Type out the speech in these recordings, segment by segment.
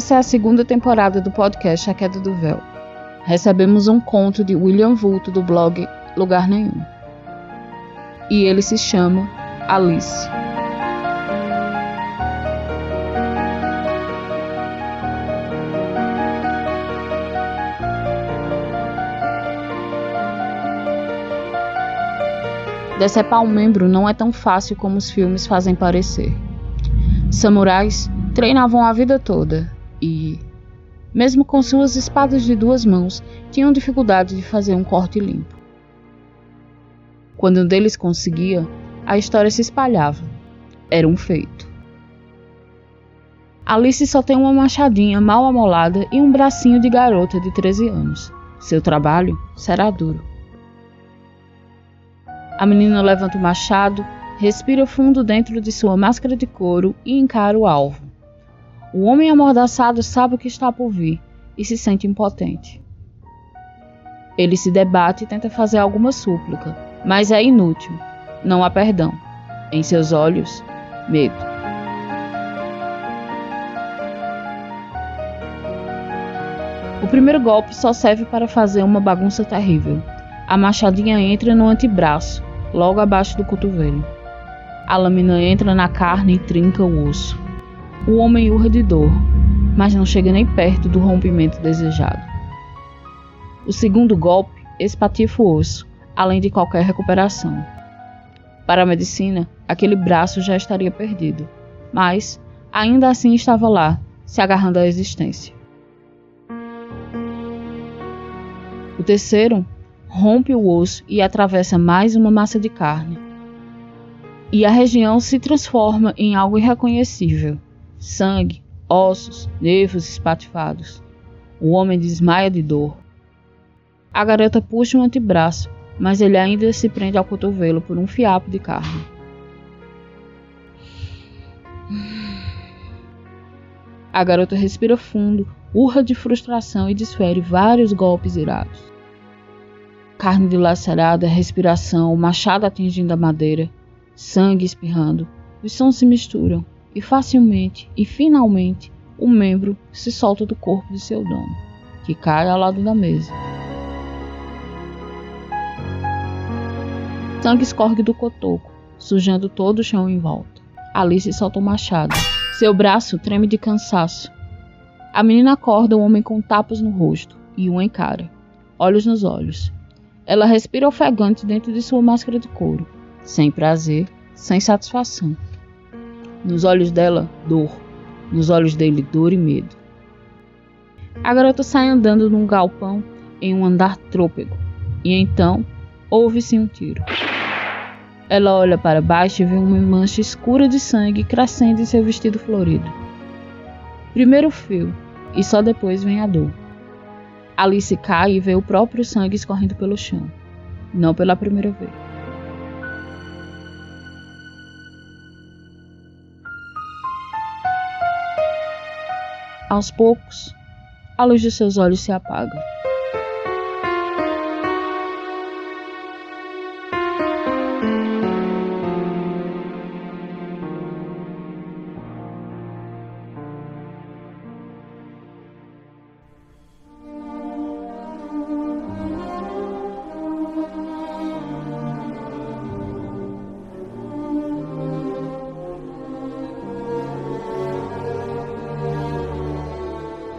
Essa é a segunda temporada do podcast A Queda do Véu. Recebemos um conto de William Vulto do blog Lugar Nenhum. E ele se chama Alice. Decepar um membro não é tão fácil como os filmes fazem parecer. Samurais treinavam a vida toda mesmo com suas espadas de duas mãos, tinham dificuldade de fazer um corte limpo. Quando um deles conseguia, a história se espalhava. Era um feito. Alice só tem uma machadinha mal amolada e um bracinho de garota de 13 anos. Seu trabalho será duro. A menina levanta o machado, respira fundo dentro de sua máscara de couro e encara o alvo. O homem amordaçado sabe o que está por vir e se sente impotente. Ele se debate e tenta fazer alguma súplica, mas é inútil. Não há perdão. Em seus olhos, medo. O primeiro golpe só serve para fazer uma bagunça terrível. A machadinha entra no antebraço logo abaixo do cotovelo. A lâmina entra na carne e trinca o osso. O homem urra de dor, mas não chega nem perto do rompimento desejado. O segundo golpe espatifa o osso, além de qualquer recuperação. Para a medicina, aquele braço já estaria perdido, mas ainda assim estava lá, se agarrando à existência. O terceiro rompe o osso e atravessa mais uma massa de carne. E a região se transforma em algo irreconhecível: sangue, ossos, nervos espatifados. O homem desmaia de dor. A garota puxa um antebraço, mas ele ainda se prende ao cotovelo por um fiapo de carne. A garota respira fundo, urra de frustração e desfere vários golpes irados carne dilacerada, respiração, o machado atingindo a madeira, sangue espirrando. Os sons se misturam e facilmente e finalmente o membro se solta do corpo de seu dono, que cai ao lado da mesa. Sangue escorre do cotoco, sujando todo o chão em volta. Alice solta o machado. Seu braço treme de cansaço. A menina acorda o homem com tapas no rosto e o encara, olhos nos olhos, ela respira ofegante dentro de sua máscara de couro, sem prazer, sem satisfação. Nos olhos dela, dor. Nos olhos dele, dor e medo. A garota sai andando num galpão em um andar trôpego, e então ouve-se um tiro. Ela olha para baixo e vê uma mancha escura de sangue crescendo em seu vestido florido. Primeiro o fio, e só depois vem a dor. Alice cai e vê o próprio sangue escorrendo pelo chão. Não pela primeira vez. Aos poucos, a luz de seus olhos se apaga.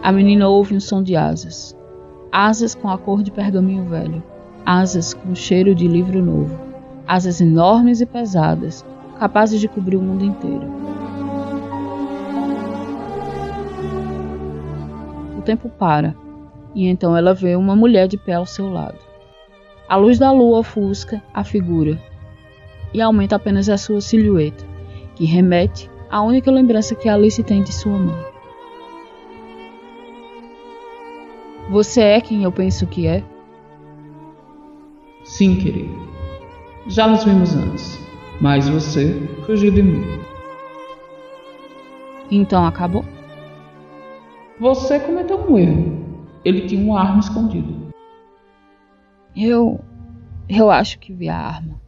A menina ouve um som de asas. Asas com a cor de pergaminho velho. Asas com cheiro de livro novo. Asas enormes e pesadas, capazes de cobrir o mundo inteiro. O tempo para, e então ela vê uma mulher de pé ao seu lado. A luz da lua ofusca a figura e aumenta apenas a sua silhueta, que remete à única lembrança que Alice tem de sua mãe. Você é quem eu penso que é? Sim, querido. Já nos vimos antes, mas você fugiu de mim. Então acabou? Você cometeu um erro. Ele tinha uma arma escondida. Eu. Eu acho que vi a arma,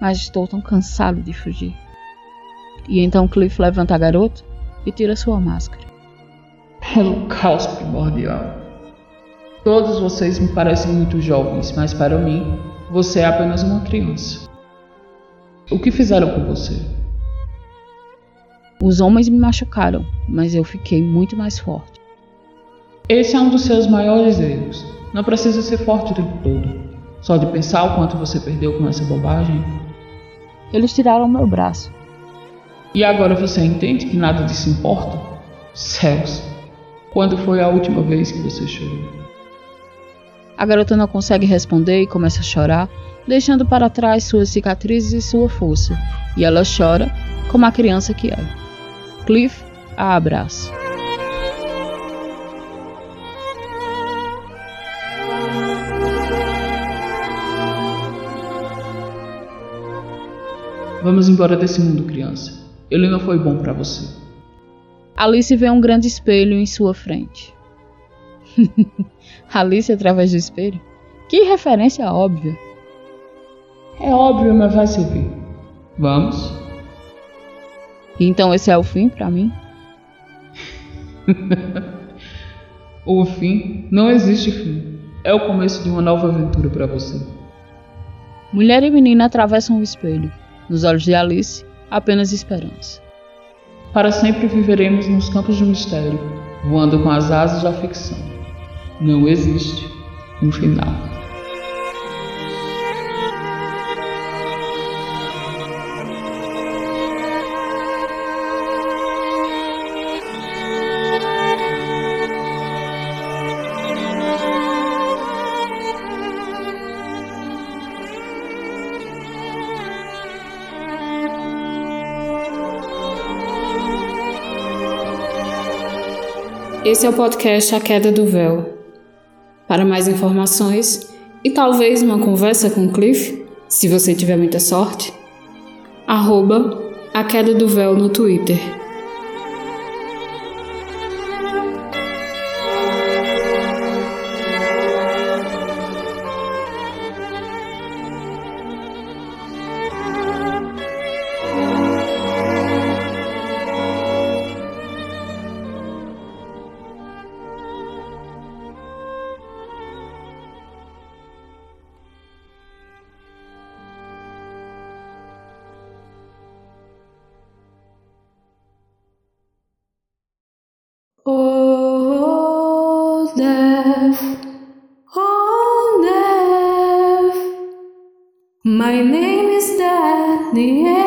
mas estou tão cansado de fugir. E então Cliff levanta a garota e tira sua máscara. É o caos primordial. Todos vocês me parecem muito jovens, mas para mim, você é apenas uma criança. O que fizeram com você? Os homens me machucaram, mas eu fiquei muito mais forte. Esse é um dos seus maiores erros. Não precisa ser forte o tempo todo. Só de pensar o quanto você perdeu com essa bobagem. Eles tiraram meu braço. E agora você entende que nada disso importa? Céus! Quando foi a última vez que você chorou? A garota não consegue responder e começa a chorar, deixando para trás suas cicatrizes e sua força. E ela chora como a criança que é. Cliff a abraça. Vamos embora desse mundo, criança. Ele não foi bom para você. Alice vê um grande espelho em sua frente. Alice através do espelho? Que referência óbvia. É óbvio, mas vai servir. Vamos? Então esse é o fim para mim? o fim? Não existe fim. É o começo de uma nova aventura para você. Mulher e menina atravessam o espelho. Nos olhos de Alice, apenas esperança. Para sempre viveremos nos campos do mistério, voando com as asas da ficção. Não existe um final. Esse é o podcast A Queda do Véu. Para mais informações e talvez uma conversa com Cliff, se você tiver muita sorte, arroba A Queda do Véu no Twitter. Nev, oh Nev, my name is Daniel.